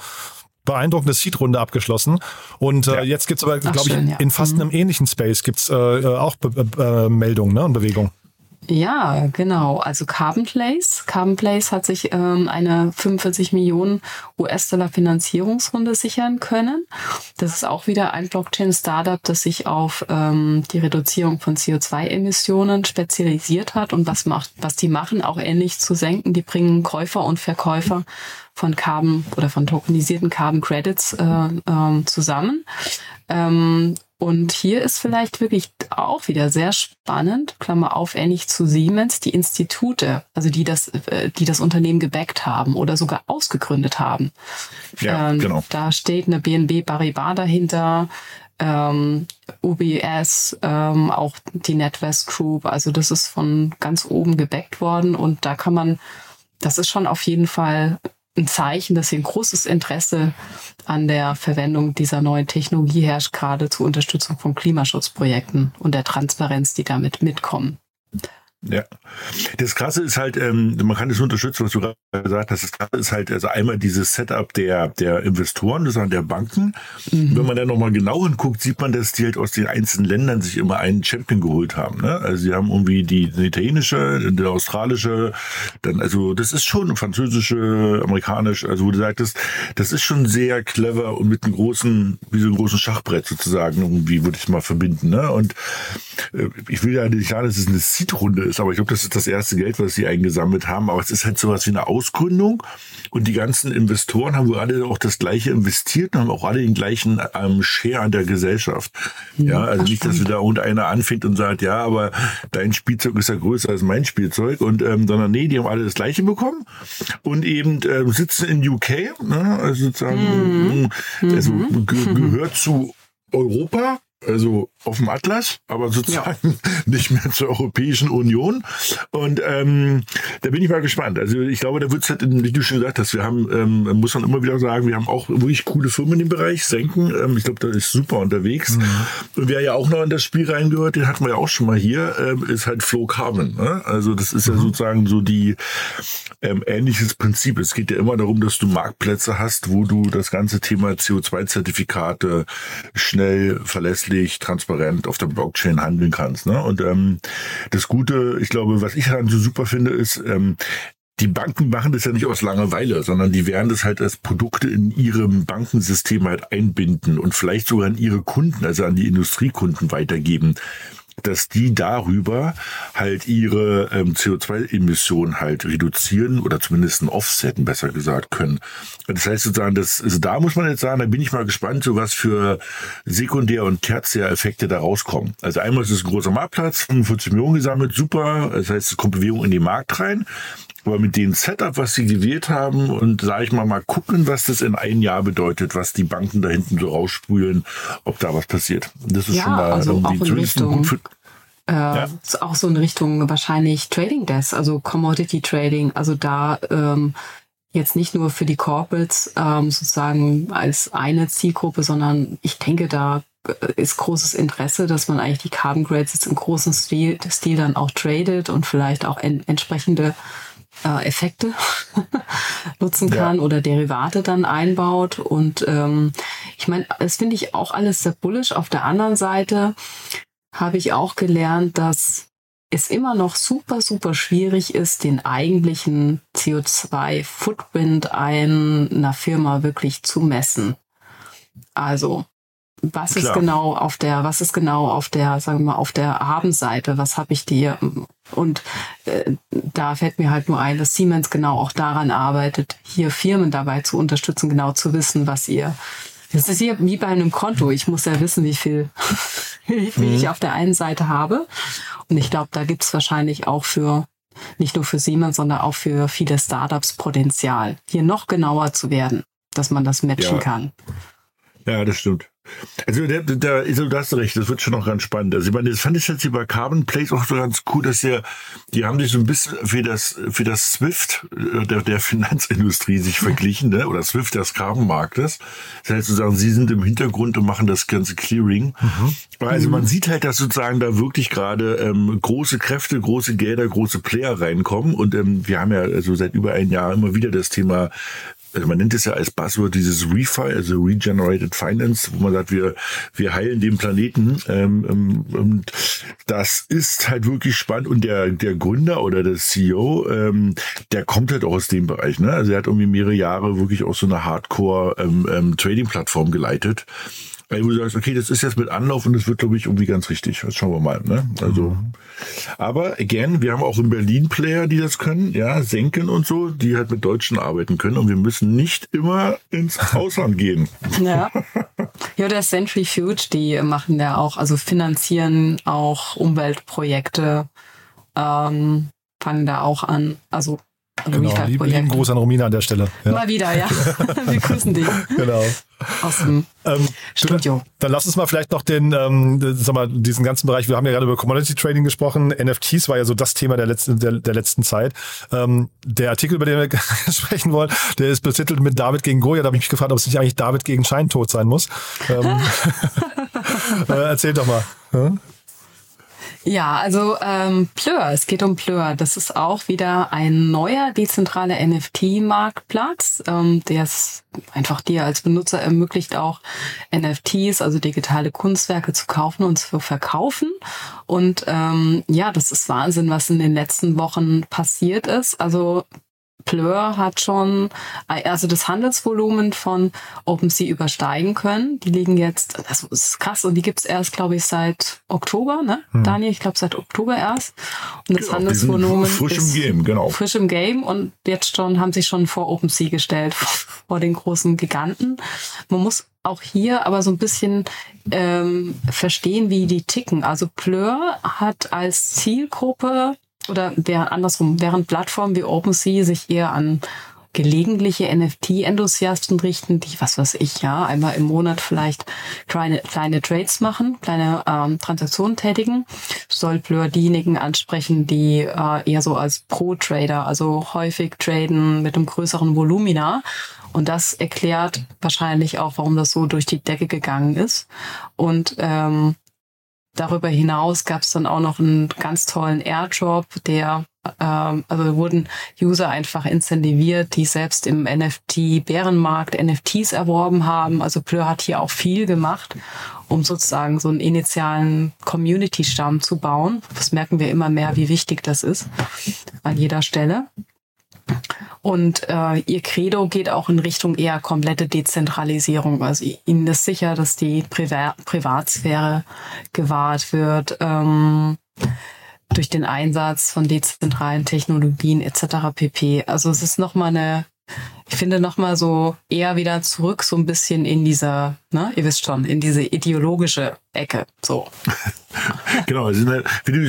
beeindruckende Seed-Runde abgeschlossen. Und äh, ja. jetzt gibt's aber, glaube ich, ja. in fast mhm. einem ähnlichen Space gibt's äh, äh auch Be Be äh, Meldungen ne, und Bewegungen. Ja, genau. Also Carbon Place. Carbon Place hat sich ähm, eine 45 Millionen US-Dollar Finanzierungsrunde sichern können. Das ist auch wieder ein Blockchain-Startup, das sich auf ähm, die Reduzierung von CO2-Emissionen spezialisiert hat und was macht, was die machen, auch ähnlich zu senken. Die bringen Käufer und Verkäufer von Carbon oder von tokenisierten Carbon Credits äh, ähm, zusammen. Ähm, und hier ist vielleicht wirklich auch wieder sehr spannend, Klammer auf, ähnlich zu Siemens, die Institute, also die das, äh, die das Unternehmen gebackt haben oder sogar ausgegründet haben. Ja, ähm, genau. Da steht eine BNB Paribas dahinter, ähm, UBS, ähm, auch die NetWest Group. Also das ist von ganz oben gebackt worden und da kann man, das ist schon auf jeden Fall ein Zeichen, dass hier ein großes Interesse an der Verwendung dieser neuen Technologie herrscht, gerade zur Unterstützung von Klimaschutzprojekten und der Transparenz, die damit mitkommen. Ja. Das Krasse ist halt, ähm, man kann das unterstützen, was du gerade gesagt hast. Das Krasse ist halt, also einmal dieses Setup der, der Investoren, das sind der Banken. Mhm. Wenn man da nochmal genau hinguckt, sieht man, dass die halt aus den einzelnen Ländern sich immer einen Champion geholt haben. Ne? Also sie haben irgendwie die, die italienische, die australische, dann, also das ist schon französische, amerikanisch, also wo du sagtest, das ist schon sehr clever und mit einem großen, wie so einem großen Schachbrett sozusagen, irgendwie würde ich mal verbinden. Ne? Und äh, ich will ja nicht sagen, dass es eine Seed-Runde ist, aber ich glaube, das ist das erste Geld, was sie eingesammelt haben. Aber es ist halt sowas wie eine Ausgründung und die ganzen Investoren haben wohl alle auch das gleiche investiert und haben auch alle den gleichen ähm, Share an der Gesellschaft. Ja, also nicht, dass wieder irgendeiner anfängt und sagt, ja, aber dein Spielzeug ist ja größer als mein Spielzeug und ähm, sondern nee, die haben alle das gleiche bekommen und eben ähm, sitzen in UK, ne, also sozusagen, mhm. also mhm. gehört zu Europa, also auf dem Atlas, aber sozusagen ja. [LAUGHS] nicht mehr zur Europäischen Union. Und ähm, da bin ich mal gespannt. Also ich glaube, da wird es halt, wie du schon gesagt hast, wir haben, ähm, muss man immer wieder sagen, wir haben auch wirklich coole Firmen im Bereich, Senken. Ähm, ich glaube, da ist super unterwegs. Mhm. Und wer ja auch noch in das Spiel reingehört, den hatten wir ja auch schon mal hier, ähm, ist halt Flow Carbon. Ne? Also das ist mhm. ja sozusagen so die ähm, ähnliches Prinzip. Es geht ja immer darum, dass du Marktplätze hast, wo du das ganze Thema CO2-Zertifikate schnell, verlässlich, transparent transparent auf der Blockchain handeln kannst. Ne? Und ähm, das Gute, ich glaube, was ich daran so super finde, ist, ähm, die Banken machen das ja nicht aus Langeweile, sondern die werden das halt als Produkte in ihrem Bankensystem halt einbinden und vielleicht sogar an ihre Kunden, also an die Industriekunden weitergeben dass die darüber halt ihre ähm, CO2-Emissionen halt reduzieren oder zumindest ein Offsetten, besser gesagt, können. Das heißt sozusagen, das, also da muss man jetzt sagen, da bin ich mal gespannt, so was für Sekundär- und Tertiäreffekte da rauskommen. Also einmal ist es ein großer Marktplatz, 45 Millionen gesammelt, super. Das heißt, es kommt Bewegung in den Markt rein. Aber mit dem Setup, was sie gewählt haben und sage ich mal, mal gucken, was das in ein Jahr bedeutet, was die Banken da hinten so raussprühen, ob da was passiert. Das ist ja, schon mal also irgendwie zumindest gut für, äh, ja. auch so in Richtung wahrscheinlich Trading Desk, also Commodity Trading, also da ähm, jetzt nicht nur für die Corporates ähm, sozusagen als eine Zielgruppe, sondern ich denke, da äh, ist großes Interesse, dass man eigentlich die Carbon Grades jetzt im großen Stil, Stil dann auch tradet und vielleicht auch en entsprechende äh, Effekte [LAUGHS] nutzen kann ja. oder Derivate dann einbaut. Und ähm, ich meine, das finde ich auch alles sehr bullish. Auf der anderen Seite habe ich auch gelernt, dass es immer noch super, super schwierig ist, den eigentlichen CO2-Footprint einer Firma wirklich zu messen. Also was Klar. ist genau auf der, was ist genau auf der, sagen wir mal, auf der Habenseite? Was habe ich dir? Und äh, da fällt mir halt nur ein, dass Siemens genau auch daran arbeitet, hier Firmen dabei zu unterstützen, genau zu wissen, was ihr. Das ist hier wie bei einem Konto. Ich muss ja wissen, wie viel, [LAUGHS] wie viel mhm. ich auf der einen Seite habe. Und ich glaube, da gibt's wahrscheinlich auch für nicht nur für Siemens, sondern auch für viele Startups Potenzial, hier noch genauer zu werden, dass man das matchen ja. kann. Ja, das stimmt. Also, da, da, also, da hast du recht, das wird schon noch ganz spannend. Also, ich meine, das fand ich jetzt hier bei Carbon Place auch so ganz cool, dass ja, die haben sich so ein bisschen für das, für das Swift äh, der, der Finanzindustrie sich verglichen, ne? oder Swift des Carbon-Marktes. Das heißt sozusagen, sie sind im Hintergrund und machen das ganze Clearing. Mhm. Also, man sieht halt, dass sozusagen da wirklich gerade ähm, große Kräfte, große Gelder, große Player reinkommen. Und ähm, wir haben ja also seit über ein Jahr immer wieder das Thema also man nennt es ja als Buzzword dieses Refi, also Regenerated Finance, wo man sagt, wir, wir heilen den Planeten. Ähm, ähm, das ist halt wirklich spannend. Und der, der Gründer oder der CEO, ähm, der kommt halt auch aus dem Bereich. Ne? Also er hat irgendwie mehrere Jahre wirklich auch so eine Hardcore-Trading-Plattform ähm, ähm, geleitet. Weil du sagst, okay, das ist jetzt mit Anlauf und das wird, glaube ich, irgendwie ganz richtig. Das schauen wir mal. Ne? Also, mhm. aber again, wir haben auch in Berlin Player, die das können, ja, senken und so, die halt mit Deutschen arbeiten können und wir müssen nicht immer ins [LAUGHS] Ausland gehen. Ja. Ja, der Century Fuge, die machen ja auch, also finanzieren auch Umweltprojekte, ähm, fangen da auch an. Also Genau, lieben, lieben Gruß an Romina an der Stelle. Ja. Mal wieder, ja. [LAUGHS] Wir grüßen dich. Genau. Aus dem ähm, Studio. Dann lass uns mal vielleicht noch den, ähm, sag mal, diesen ganzen Bereich, wir haben ja gerade über Commodity Trading gesprochen, NFTs war ja so das Thema der letzten, der, der letzten Zeit. Ähm, der Artikel, über den wir [LAUGHS] sprechen wollen, der ist betitelt mit David gegen Goya, da habe ich mich gefragt, ob es nicht eigentlich David gegen Scheintod sein muss. Ähm, [LAUGHS] äh, erzähl doch mal. Hm? Ja, also ähm, Plur, es geht um Plur. Das ist auch wieder ein neuer dezentraler NFT-Marktplatz, ähm, der es einfach dir als Benutzer ermöglicht, auch NFTs, also digitale Kunstwerke zu kaufen und zu verkaufen. Und ähm, ja, das ist Wahnsinn, was in den letzten Wochen passiert ist. Also Plur hat schon also das Handelsvolumen von OpenSea übersteigen können. Die liegen jetzt, das ist krass, und die gibt's erst, glaube ich, seit Oktober, ne? Hm. Daniel, ich glaube seit Oktober erst. Und das genau, Handelsvolumen frisch im Game, genau. Frisch im Game und jetzt schon haben sie schon vor OpenSea gestellt, [LAUGHS] vor den großen Giganten. Man muss auch hier aber so ein bisschen ähm, verstehen, wie die ticken. Also Plur hat als Zielgruppe oder während andersrum, während Plattformen wie OpenSea sich eher an gelegentliche NFT-Enthusiasten richten, die, was weiß ich, ja, einmal im Monat vielleicht kleine, kleine Trades machen, kleine ähm, Transaktionen tätigen, soll Blur diejenigen ansprechen, die äh, eher so als Pro-Trader, also häufig traden mit einem größeren Volumina. Und das erklärt wahrscheinlich auch, warum das so durch die Decke gegangen ist. Und ähm, Darüber hinaus gab es dann auch noch einen ganz tollen Airdrop, der ähm, also wurden User einfach incentiviert, die selbst im NFT-Bärenmarkt NFTs erworben haben. Also Plur hat hier auch viel gemacht, um sozusagen so einen initialen Community-Stamm zu bauen. Das merken wir immer mehr, wie wichtig das ist an jeder Stelle. Und äh, ihr Credo geht auch in Richtung eher komplette Dezentralisierung. Also ihnen ist sicher, dass die Priva Privatsphäre gewahrt wird ähm, durch den Einsatz von dezentralen Technologien etc. pp. Also es ist nochmal eine ich finde nochmal so eher wieder zurück so ein bisschen in dieser, ne, ihr wisst schon, in diese ideologische Ecke, so. [LAUGHS] genau, also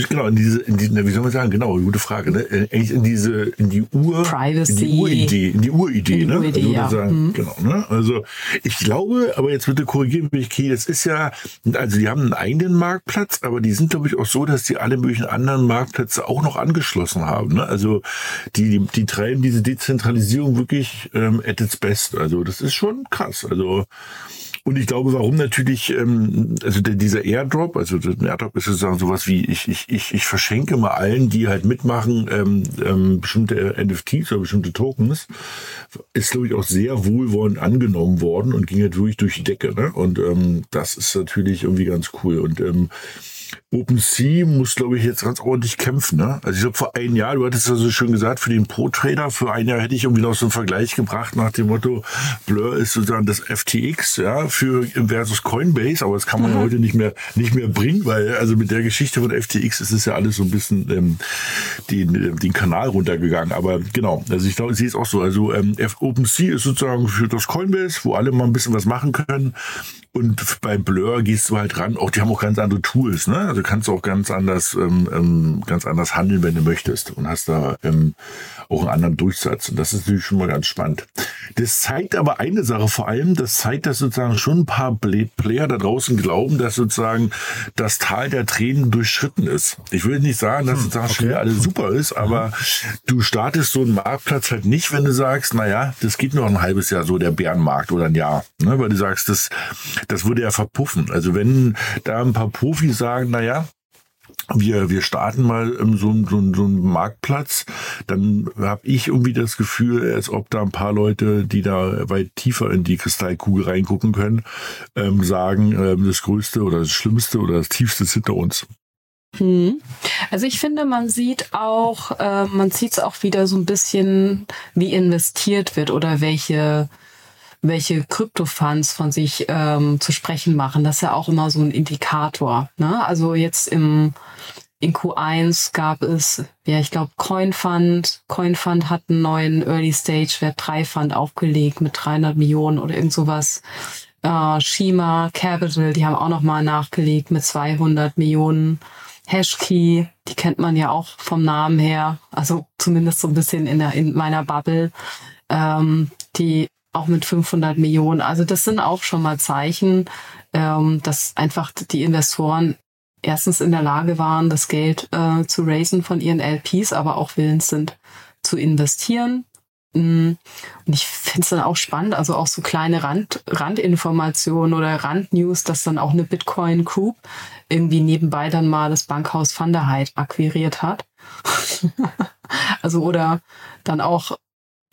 genau, in diese, in die, wie soll man sagen, genau, gute Frage, ne? Äh, eigentlich in diese, in die Ur, Privacy. in die Uridee, in die Uridee, ne? Uridee, also, ja. sagen, mhm. Genau, ne? Also, ich glaube, aber jetzt bitte korrigieren mich, okay, das ist ja, also die haben einen eigenen Marktplatz, aber die sind, glaube ich, auch so, dass die alle möglichen anderen Marktplätze auch noch angeschlossen haben, ne? Also, die, die, die treiben diese Dezentralisierung wirklich ähm, at its best. Also das ist schon krass. Also und ich glaube, warum natürlich, ähm, also dieser Airdrop, also der Airdrop ist sozusagen sowas wie, ich, ich, ich, ich verschenke mal allen, die halt mitmachen, ähm, ähm, bestimmte NFTs oder bestimmte Tokens, ist, glaube ich, auch sehr wohlwollend angenommen worden und ging halt wirklich durch die Decke. Ne? Und ähm, das ist natürlich irgendwie ganz cool. Und ähm, OpenSea muss, glaube ich, jetzt ganz ordentlich kämpfen. Ne? Also ich glaube, vor einem Jahr, du hattest ja so schön gesagt, für den Pro-Trader, für ein Jahr hätte ich irgendwie noch so einen Vergleich gebracht nach dem Motto, Blur ist sozusagen das FTX, ja, für versus Coinbase, aber das kann man mhm. heute nicht mehr, nicht mehr bringen, weil also mit der Geschichte von FTX ist es ja alles so ein bisschen ähm, den, den Kanal runtergegangen. Aber genau, also ich glaube, sehe es auch so. Also ähm, OpenSea ist sozusagen für das Coinbase, wo alle mal ein bisschen was machen können. Und bei Blur gehst du halt ran, auch die haben auch ganz andere Tools, ne? Also kannst du auch ganz anders, ähm, ähm, ganz anders handeln, wenn du möchtest. Und hast da ähm, auch einen anderen Durchsatz. Und das ist natürlich schon mal ganz spannend. Das zeigt aber eine Sache vor allem, das zeigt, dass sozusagen schon ein paar Player da draußen glauben, dass sozusagen das Tal der Tränen durchschritten ist. Ich will nicht sagen, dass hm, sozusagen okay. schon wieder alles super ist, aber mhm. du startest so einen Marktplatz halt nicht, wenn du sagst, naja, das geht noch ein halbes Jahr so, der Bärenmarkt oder ein Jahr. Ne? Weil du sagst, das, das würde ja verpuffen. Also wenn da ein paar Profis sagen, naja, wir, wir starten mal so, so, so einen Marktplatz, dann habe ich irgendwie das Gefühl, als ob da ein paar Leute, die da weit tiefer in die Kristallkugel reingucken können, ähm, sagen, ähm, das Größte oder das Schlimmste oder das Tiefste ist hinter uns. Hm. Also ich finde, man sieht auch, äh, man sieht es auch wieder so ein bisschen, wie investiert wird oder welche welche Kryptofunds von sich ähm, zu sprechen machen. Das ist ja auch immer so ein Indikator. Ne? Also jetzt im in Q1 gab es, ja, ich glaube, CoinFund. CoinFund hat einen neuen Early Stage Wert 3 Fund aufgelegt mit 300 Millionen oder irgend sowas. Äh, Shima Capital, die haben auch nochmal nachgelegt mit 200 Millionen. Hashkey, die kennt man ja auch vom Namen her, also zumindest so ein bisschen in, der, in meiner Bubble. Ähm, die auch mit 500 Millionen. Also das sind auch schon mal Zeichen, ähm, dass einfach die Investoren erstens in der Lage waren, das Geld äh, zu raisen von ihren LPs, aber auch willens sind zu investieren. Mm. Und ich finde es dann auch spannend, also auch so kleine Rand, Randinformationen oder Randnews, dass dann auch eine Bitcoin Group irgendwie nebenbei dann mal das Bankhaus Van der Heid akquiriert hat. [LAUGHS] also oder dann auch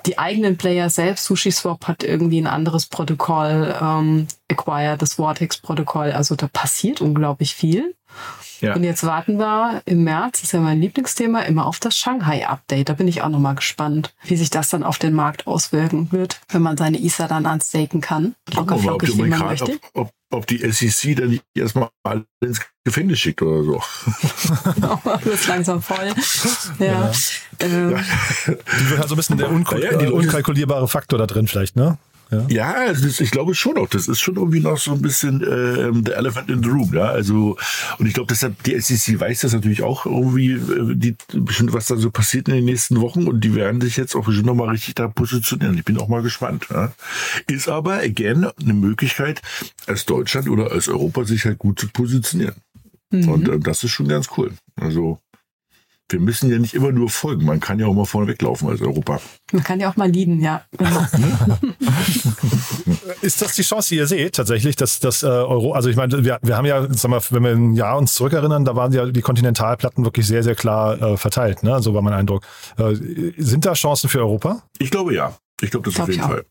die eigenen Player selbst, SushiSwap hat irgendwie ein anderes Protokoll, ähm, Acquire, das Vortex-Protokoll. Also da passiert unglaublich viel. Ja. Und jetzt warten wir im März, das ist ja mein Lieblingsthema, immer auf das Shanghai-Update. Da bin ich auch nochmal gespannt, wie sich das dann auf den Markt auswirken wird, wenn man seine ISA dann anstaken kann. Locker möchte. Ob, ob, ob die SEC dann nicht erstmal alle ins Gefängnis schickt oder so. [LAUGHS] das ist langsam voll. Ja. ja. Ähm. [LAUGHS] Die wird halt so ein bisschen der unkalkulierbare Faktor da drin vielleicht, ne? Ja, ja also das, ich glaube schon auch. Das ist schon irgendwie noch so ein bisschen äh, der Elephant in the Room. Ja? Also, und ich glaube, deshalb, die SEC weiß das natürlich auch irgendwie, äh, die, bestimmt, was da so passiert in den nächsten Wochen und die werden sich jetzt auch bestimmt nochmal richtig da positionieren. Ich bin auch mal gespannt. Ja? Ist aber, again, eine Möglichkeit, als Deutschland oder als Europa sich halt gut zu positionieren. Mhm. Und äh, das ist schon ganz cool. Also, wir müssen ja nicht immer nur folgen. Man kann ja auch mal vorne weglaufen als Europa. Man kann ja auch mal lieben, ja. Genau. [LAUGHS] ist das die Chance, die ihr seht, tatsächlich, dass das äh, Euro, also ich meine, wir, wir haben ja, sag mal, wenn wir ein Jahr uns zurückerinnern, da waren ja die Kontinentalplatten wirklich sehr, sehr klar äh, verteilt, ne? So war mein Eindruck. Äh, sind da Chancen für Europa? Ich glaube ja. Ich glaube das glaub auf jeden Fall.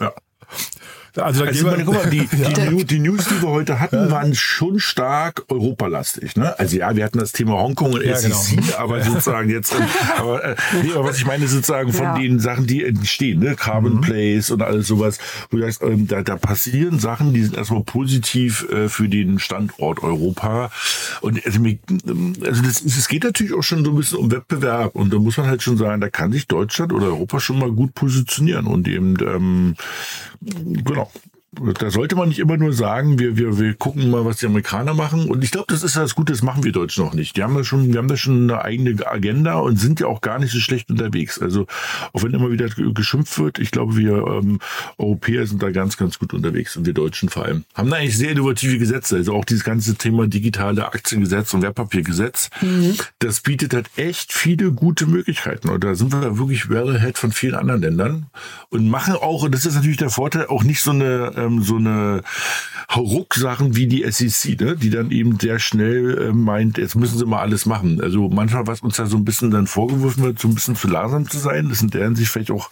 ja. [LAUGHS] Also, da also meine, guck mal, die, [LAUGHS] ja. die, die, News, die wir heute hatten, ja. waren schon stark europalastig. Ne? Also ja, wir hatten das Thema Hongkong und ja, SEC, genau. aber sozusagen jetzt, aber, äh, nee, aber was ich meine, sozusagen von den Sachen, die entstehen, ne? Carbon mhm. Place und alles sowas, wo du sagst, ähm, da, da passieren Sachen, die sind erstmal positiv äh, für den Standort Europa. Und also, also das, es geht natürlich auch schon so ein bisschen um Wettbewerb und da muss man halt schon sagen, da kann sich Deutschland oder Europa schon mal gut positionieren und eben ähm, genau health da sollte man nicht immer nur sagen, wir, wir, wir gucken mal, was die Amerikaner machen. Und ich glaube, das ist das Gute, das machen wir Deutschen noch nicht. Die haben da schon, wir haben da schon eine eigene Agenda und sind ja auch gar nicht so schlecht unterwegs. Also, auch wenn immer wieder geschimpft wird, ich glaube, wir ähm, Europäer sind da ganz, ganz gut unterwegs und wir Deutschen vor allem. Haben da eigentlich sehr innovative Gesetze. Also auch dieses ganze Thema digitale Aktiengesetz und Wertpapiergesetz, mhm. das bietet halt echt viele gute Möglichkeiten. Und da sind wir wirklich well ahead von vielen anderen Ländern und machen auch, und das ist natürlich der Vorteil, auch nicht so eine ähm, so eine Rucksachen wie die SEC, ne? die dann eben sehr schnell äh, meint, jetzt müssen sie mal alles machen. Also manchmal, was uns da so ein bisschen dann vorgeworfen wird, so ein bisschen zu langsam zu sein, das in deren sich vielleicht auch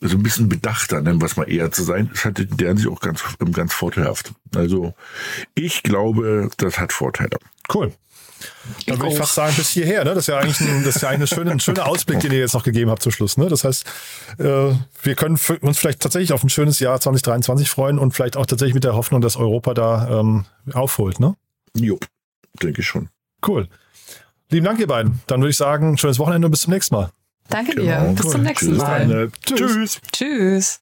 so ein bisschen bedachter, nennen wir es mal eher zu sein, das hat in deren sich auch ganz, ganz vorteilhaft. Also ich glaube, das hat Vorteile. Cool. Dann würde ich fast sagen, bis hierher. Ne? Das ist ja eigentlich ein, das ist ja eigentlich ein, schöner, ein schöner Ausblick, den ihr jetzt noch gegeben habt zum Schluss. Ne? Das heißt, äh, wir können uns vielleicht tatsächlich auf ein schönes Jahr 2023 freuen und vielleicht auch tatsächlich mit der Hoffnung, dass Europa da ähm, aufholt. Ne? Jo, denke ich schon. Cool. Lieben Dank, ihr beiden. Dann würde ich sagen, schönes Wochenende und bis zum nächsten Mal. Danke dir. Genau. Bis cool. zum nächsten Tschüss, Mal. Tschüss. Tschüss.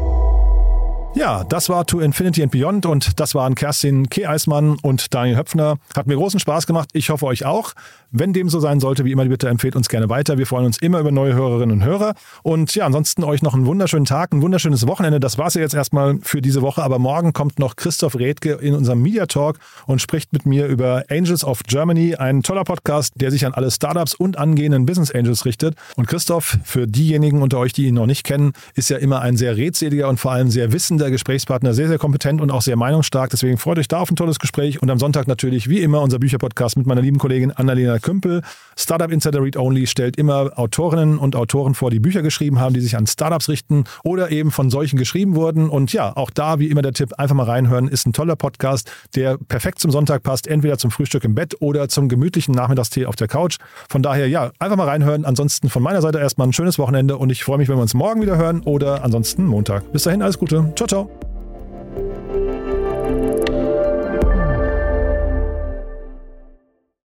Ja, das war To Infinity and Beyond und das waren Kerstin K. Eismann und Daniel Höpfner. Hat mir großen Spaß gemacht. Ich hoffe euch auch. Wenn dem so sein sollte, wie immer, bitte empfehlt uns gerne weiter. Wir freuen uns immer über neue Hörerinnen und Hörer. Und ja, ansonsten euch noch einen wunderschönen Tag, ein wunderschönes Wochenende. Das war es ja jetzt erstmal für diese Woche. Aber morgen kommt noch Christoph Redke in unserem Media Talk und spricht mit mir über Angels of Germany. Ein toller Podcast, der sich an alle Startups und angehenden Business Angels richtet. Und Christoph, für diejenigen unter euch, die ihn noch nicht kennen, ist ja immer ein sehr redseliger und vor allem sehr wissender Gesprächspartner. Sehr, sehr kompetent und auch sehr meinungsstark. Deswegen freut euch da auf ein tolles Gespräch. Und am Sonntag natürlich, wie immer, unser Bücherpodcast mit meiner lieben Kollegin Annalena Kümpel. Startup Insider Read Only stellt immer Autorinnen und Autoren vor, die Bücher geschrieben haben, die sich an Startups richten oder eben von solchen geschrieben wurden. Und ja, auch da, wie immer der Tipp, einfach mal reinhören, ist ein toller Podcast, der perfekt zum Sonntag passt, entweder zum Frühstück im Bett oder zum gemütlichen Nachmittagstee auf der Couch. Von daher, ja, einfach mal reinhören. Ansonsten von meiner Seite erstmal ein schönes Wochenende und ich freue mich, wenn wir uns morgen wieder hören oder ansonsten Montag. Bis dahin, alles Gute. Ciao, ciao.